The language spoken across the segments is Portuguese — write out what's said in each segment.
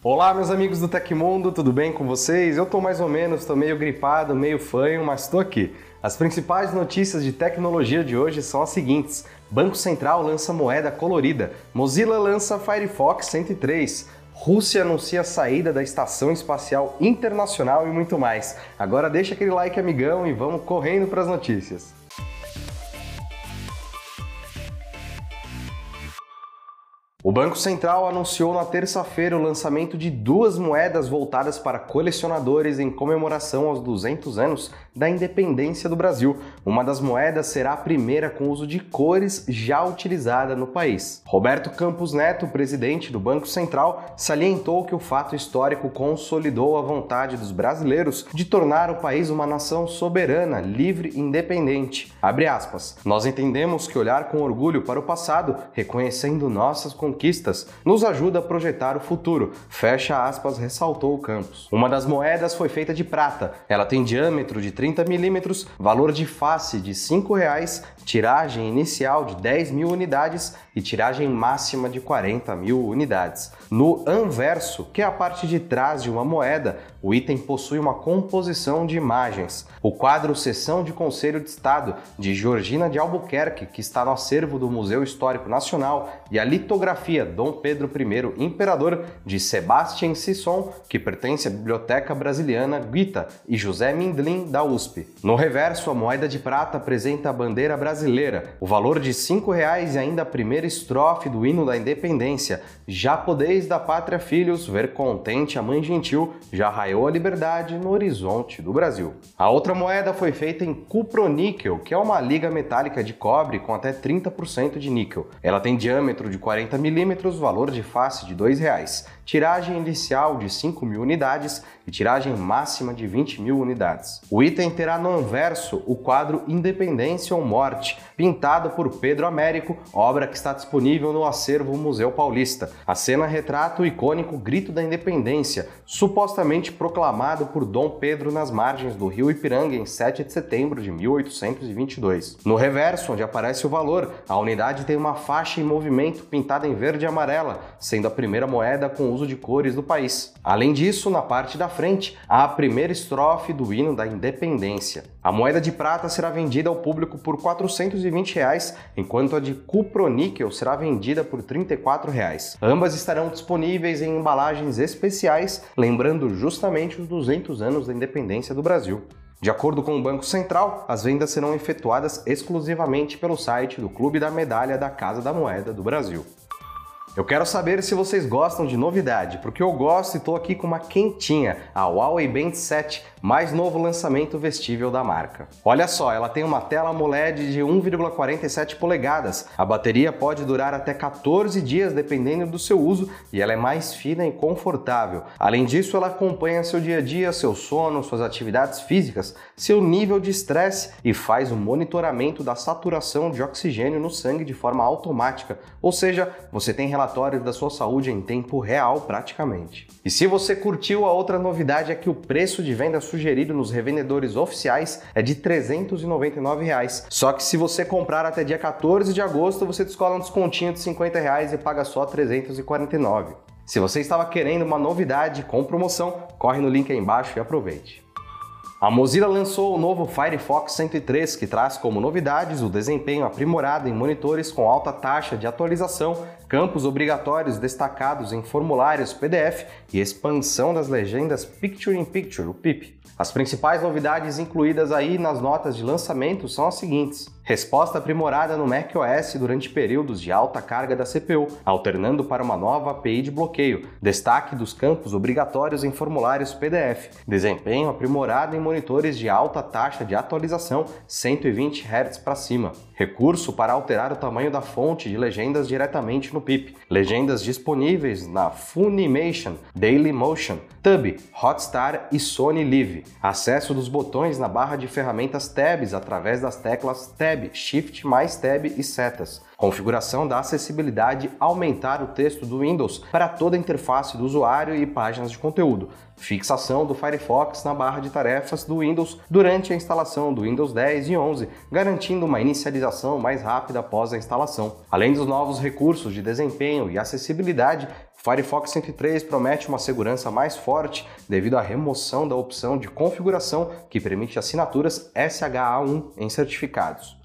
Olá, meus amigos do Tecmundo, tudo bem com vocês? Eu tô mais ou menos, tô meio gripado, meio fanho, mas tô aqui. As principais notícias de tecnologia de hoje são as seguintes: Banco Central lança moeda colorida, Mozilla lança Firefox 103, Rússia anuncia a saída da Estação Espacial Internacional e muito mais. Agora deixa aquele like amigão e vamos correndo para as notícias. Banco Central anunciou na terça-feira o lançamento de duas moedas voltadas para colecionadores em comemoração aos 200 anos da independência do Brasil. Uma das moedas será a primeira com uso de cores já utilizada no país. Roberto Campos Neto, presidente do Banco Central, salientou que o fato histórico consolidou a vontade dos brasileiros de tornar o país uma nação soberana, livre e independente. Abre aspas. Nós entendemos que olhar com orgulho para o passado, reconhecendo nossas conquistas nos ajuda a projetar o futuro. Fecha aspas, ressaltou o Campos. Uma das moedas foi feita de prata. Ela tem diâmetro de 30 milímetros, valor de face de R$ 5,00, tiragem inicial de 10 mil unidades e tiragem máxima de 40 mil unidades. No anverso, que é a parte de trás de uma moeda, o item possui uma composição de imagens. O quadro Sessão de Conselho de Estado, de Georgina de Albuquerque, que está no acervo do Museu Histórico Nacional, e a litografia Dom Pedro I, Imperador, de Sebastian Sisson, que pertence à Biblioteca Brasiliana Guita, e José Mindlin, da USP. No reverso, a moeda de prata apresenta a bandeira brasileira, o valor de R$ 5,00 e ainda a primeira estrofe do hino da independência. Já podeis da pátria, filhos, ver contente a mãe gentil, já raiou a liberdade no horizonte do Brasil. A outra moeda foi feita em cuproníquel, que é uma liga metálica de cobre com até 30% de níquel. Ela tem diâmetro de 40 milímetros, valor de face de R$ 2,00 tiragem inicial de 5 mil unidades e tiragem máxima de 20 mil unidades. O item terá no anverso o quadro Independência ou Morte, pintado por Pedro Américo, obra que está disponível no acervo Museu Paulista. A cena retrata o icônico Grito da Independência, supostamente proclamado por Dom Pedro nas margens do rio Ipiranga em 7 de setembro de 1822. No reverso, onde aparece o valor, a unidade tem uma faixa em movimento pintada em verde e amarela, sendo a primeira moeda com uso de cores do país. Além disso, na parte da frente, há a primeira estrofe do hino da independência. A moeda de prata será vendida ao público por 420 reais, enquanto a de cuproníquel será vendida por 34 reais. Ambas estarão disponíveis em embalagens especiais, lembrando justamente os 200 anos da independência do Brasil. De acordo com o Banco Central, as vendas serão efetuadas exclusivamente pelo site do Clube da Medalha da Casa da Moeda do Brasil. Eu quero saber se vocês gostam de novidade, porque eu gosto e estou aqui com uma quentinha, a Huawei Band 7, mais novo lançamento vestível da marca. Olha só, ela tem uma tela AMOLED de 1,47 polegadas, a bateria pode durar até 14 dias dependendo do seu uso e ela é mais fina e confortável. Além disso, ela acompanha seu dia a dia, seu sono, suas atividades físicas, seu nível de estresse e faz o monitoramento da saturação de oxigênio no sangue de forma automática, ou seja, você tem relação relatórios da sua saúde em tempo real praticamente. E se você curtiu, a outra novidade é que o preço de venda sugerido nos revendedores oficiais é de 399 reais. Só que se você comprar até dia 14 de agosto, você descola um descontinho de 50 reais e paga só R$ 349. Se você estava querendo uma novidade com promoção, corre no link aí embaixo e aproveite. A Mozilla lançou o novo Firefox 103, que traz como novidades o desempenho aprimorado em monitores com alta taxa de atualização, campos obrigatórios destacados em formulários PDF e expansão das legendas Picture in Picture, o PIP. As principais novidades incluídas aí nas notas de lançamento são as seguintes: resposta aprimorada no macOS durante períodos de alta carga da CPU, alternando para uma nova API de bloqueio, destaque dos campos obrigatórios em formulários PDF, desempenho aprimorado em monitores de alta taxa de atualização 120 Hz para cima, recurso para alterar o tamanho da fonte de legendas diretamente no PIP, legendas disponíveis na Funimation, Dailymotion, Tub, Hotstar e Sony Live, acesso dos botões na barra de ferramentas Tabs através das teclas Tab, Shift mais Tab e setas, configuração da acessibilidade aumentar o texto do Windows para toda a interface do usuário e páginas de conteúdo, fixação do Firefox na barra de tarefas do Windows durante a instalação do Windows 10 e 11, garantindo uma inicialização mais rápida após a instalação. Além dos novos recursos de desempenho e acessibilidade, Firefox 103 promete uma segurança mais forte devido à remoção da opção de configuração que permite assinaturas SHA-1 em certificados.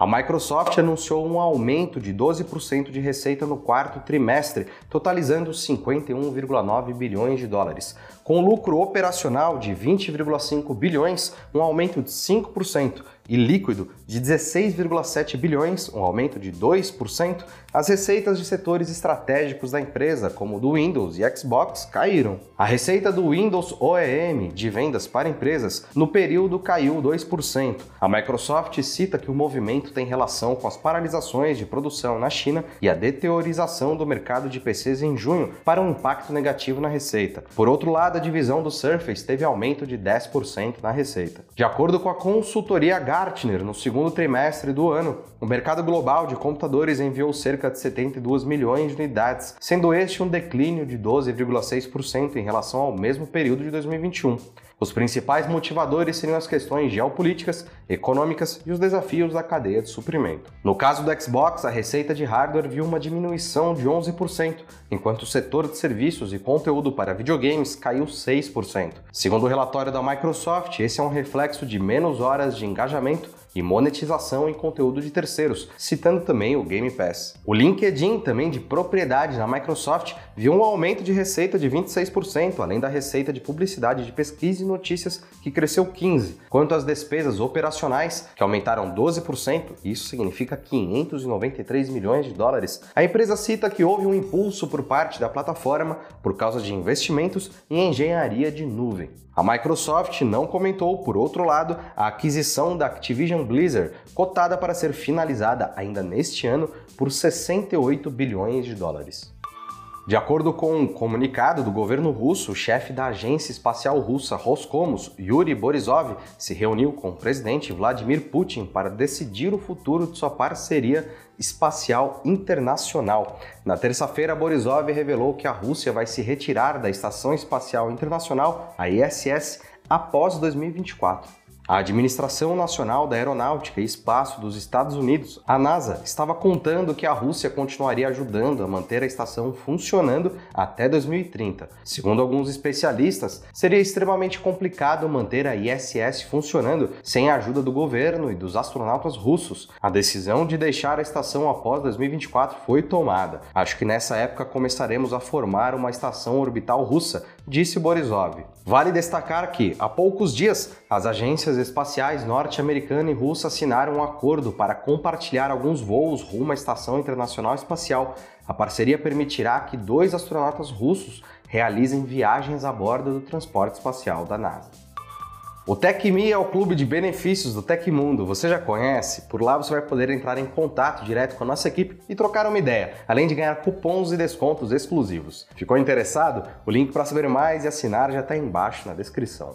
A Microsoft anunciou um aumento de 12% de receita no quarto trimestre, totalizando 51,9 bilhões de dólares, com lucro operacional de 20,5 bilhões, um aumento de 5%, e líquido de 16,7 bilhões, um aumento de 2%, as receitas de setores estratégicos da empresa, como do Windows e Xbox, caíram. A receita do Windows OEM de vendas para empresas no período caiu 2%. A Microsoft cita que o movimento tem relação com as paralisações de produção na China e a deteriorização do mercado de PCs em junho para um impacto negativo na receita. Por outro lado, a divisão do Surface teve aumento de 10% na receita. De acordo com a consultoria Gartner, no segundo trimestre do ano, o mercado global de computadores enviou cerca de 72 milhões de unidades, sendo este um declínio de 12,6% em relação ao mesmo período de 2021. Os principais motivadores seriam as questões geopolíticas, econômicas e os desafios da cadeia de suprimento. No caso do Xbox, a receita de hardware viu uma diminuição de 11%, enquanto o setor de serviços e conteúdo para videogames caiu 6%. Segundo o relatório da Microsoft, esse é um reflexo de menos horas de engajamento e monetização em conteúdo de terceiros, citando também o Game Pass. O LinkedIn, também de propriedade na Microsoft, viu um aumento de receita de 26%, além da receita de publicidade de pesquisa e notícias, que cresceu 15%. Quanto às despesas operacionais, que aumentaram 12%, isso significa 593 milhões de dólares, a empresa cita que houve um impulso por parte da plataforma por causa de investimentos em engenharia de nuvem. A Microsoft não comentou, por outro lado, a aquisição da Activision Blizzard, cotada para ser finalizada ainda neste ano por 68 bilhões de dólares. De acordo com um comunicado do governo russo, o chefe da agência espacial russa Roscosmos, Yuri Borisov, se reuniu com o presidente Vladimir Putin para decidir o futuro de sua parceria espacial internacional. Na terça-feira, Borisov revelou que a Rússia vai se retirar da Estação Espacial Internacional, a ISS, após 2024. A Administração Nacional da Aeronáutica e Espaço dos Estados Unidos, a NASA, estava contando que a Rússia continuaria ajudando a manter a estação funcionando até 2030. Segundo alguns especialistas, seria extremamente complicado manter a ISS funcionando sem a ajuda do governo e dos astronautas russos. A decisão de deixar a estação após 2024 foi tomada. Acho que nessa época começaremos a formar uma estação orbital russa, disse Borisov. Vale destacar que, há poucos dias, as agências espaciais norte-americana e russa assinaram um acordo para compartilhar alguns voos rumo à Estação Internacional Espacial. A parceria permitirá que dois astronautas russos realizem viagens a bordo do transporte espacial da NASA. O TecMe é o clube de benefícios do Tecmundo. Você já conhece? Por lá você vai poder entrar em contato direto com a nossa equipe e trocar uma ideia, além de ganhar cupons e descontos exclusivos. Ficou interessado? O link para saber mais e assinar já está embaixo na descrição.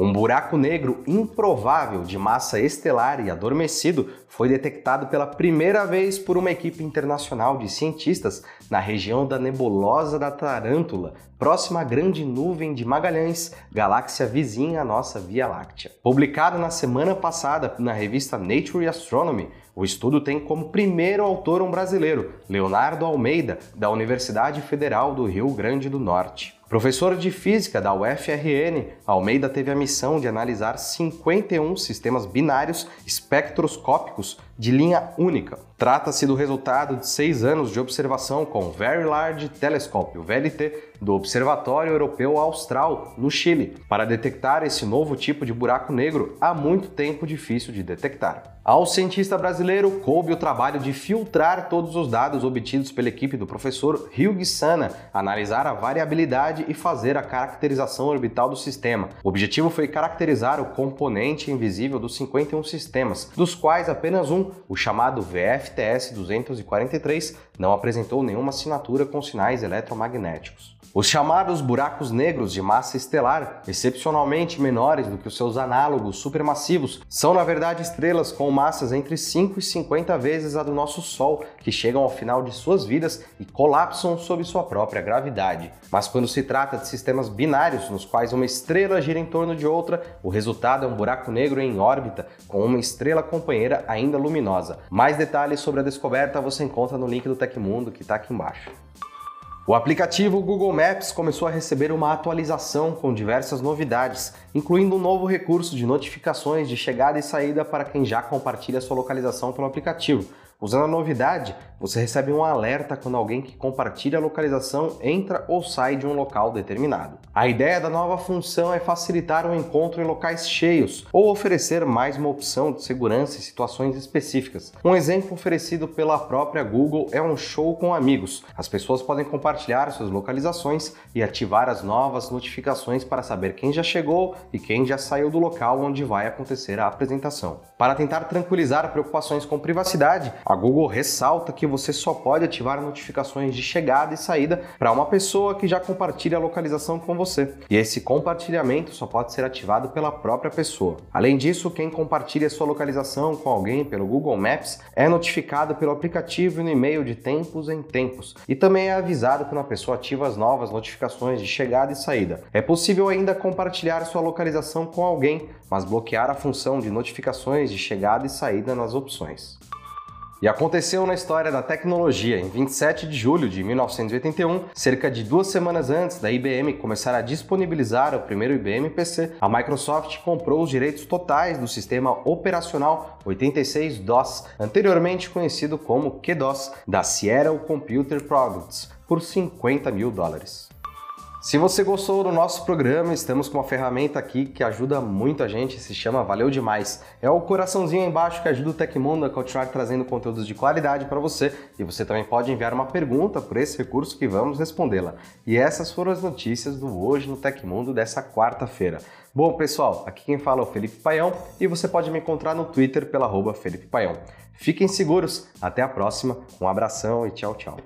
Um buraco negro improvável de massa estelar e adormecido foi detectado pela primeira vez por uma equipe internacional de cientistas na região da nebulosa da Tarântula, próxima à grande nuvem de Magalhães, galáxia vizinha à nossa Via Láctea. Publicado na semana passada na revista Nature Astronomy, o estudo tem como primeiro autor um brasileiro, Leonardo Almeida, da Universidade Federal do Rio Grande do Norte. Professor de física da UFRN, Almeida teve a missão de analisar 51 sistemas binários espectroscópicos Marcos de linha única. Trata-se do resultado de seis anos de observação com o Very Large Telescope, o VLT, do Observatório Europeu Austral, no Chile, para detectar esse novo tipo de buraco negro há muito tempo difícil de detectar. Ao cientista brasileiro coube o trabalho de filtrar todos os dados obtidos pela equipe do professor Hugh Sana, analisar a variabilidade e fazer a caracterização orbital do sistema. O objetivo foi caracterizar o componente invisível dos 51 sistemas, dos quais apenas um, o chamado VFTS 243, não apresentou nenhuma assinatura com sinais eletromagnéticos. Os chamados buracos negros de massa estelar, excepcionalmente menores do que os seus análogos supermassivos, são na verdade estrelas com massas entre 5 e 50 vezes a do nosso Sol, que chegam ao final de suas vidas e colapsam sob sua própria gravidade. Mas quando se trata de sistemas binários, nos quais uma estrela gira em torno de outra, o resultado é um buraco negro em órbita com uma estrela companheira ainda luminosa. Mais detalhes sobre a descoberta você encontra no link do Tecmundo que está aqui embaixo. O aplicativo Google Maps começou a receber uma atualização com diversas novidades, incluindo um novo recurso de notificações de chegada e saída para quem já compartilha sua localização pelo aplicativo. Usando a novidade, você recebe um alerta quando alguém que compartilha a localização entra ou sai de um local determinado. A ideia da nova função é facilitar o encontro em locais cheios ou oferecer mais uma opção de segurança em situações específicas. Um exemplo oferecido pela própria Google é um show com amigos. As pessoas podem compartilhar suas localizações e ativar as novas notificações para saber quem já chegou e quem já saiu do local onde vai acontecer a apresentação. Para tentar tranquilizar preocupações com privacidade, a Google ressalta que você só pode ativar notificações de chegada e saída para uma pessoa que já compartilha a localização com você. E esse compartilhamento só pode ser ativado pela própria pessoa. Além disso, quem compartilha sua localização com alguém pelo Google Maps é notificado pelo aplicativo e no e-mail de tempos em tempos. E também é avisado quando a pessoa ativa as novas notificações de chegada e saída. É possível ainda compartilhar sua localização com alguém, mas bloquear a função de notificações de chegada e saída nas opções. E aconteceu na história da tecnologia. Em 27 de julho de 1981, cerca de duas semanas antes da IBM começar a disponibilizar o primeiro IBM PC, a Microsoft comprou os direitos totais do sistema operacional 86DOS, anteriormente conhecido como QDOS, da Seattle Computer Products, por 50 mil dólares. Se você gostou do nosso programa, estamos com uma ferramenta aqui que ajuda muito a gente, se chama Valeu Demais. É o coraçãozinho aí embaixo que ajuda o Tecmundo a continuar trazendo conteúdos de qualidade para você e você também pode enviar uma pergunta por esse recurso que vamos respondê-la. E essas foram as notícias do Hoje no Tecmundo dessa quarta-feira. Bom, pessoal, aqui quem fala é o Felipe Paião e você pode me encontrar no Twitter pela arroba Felipe Paião. Fiquem seguros, até a próxima, um abração e tchau, tchau.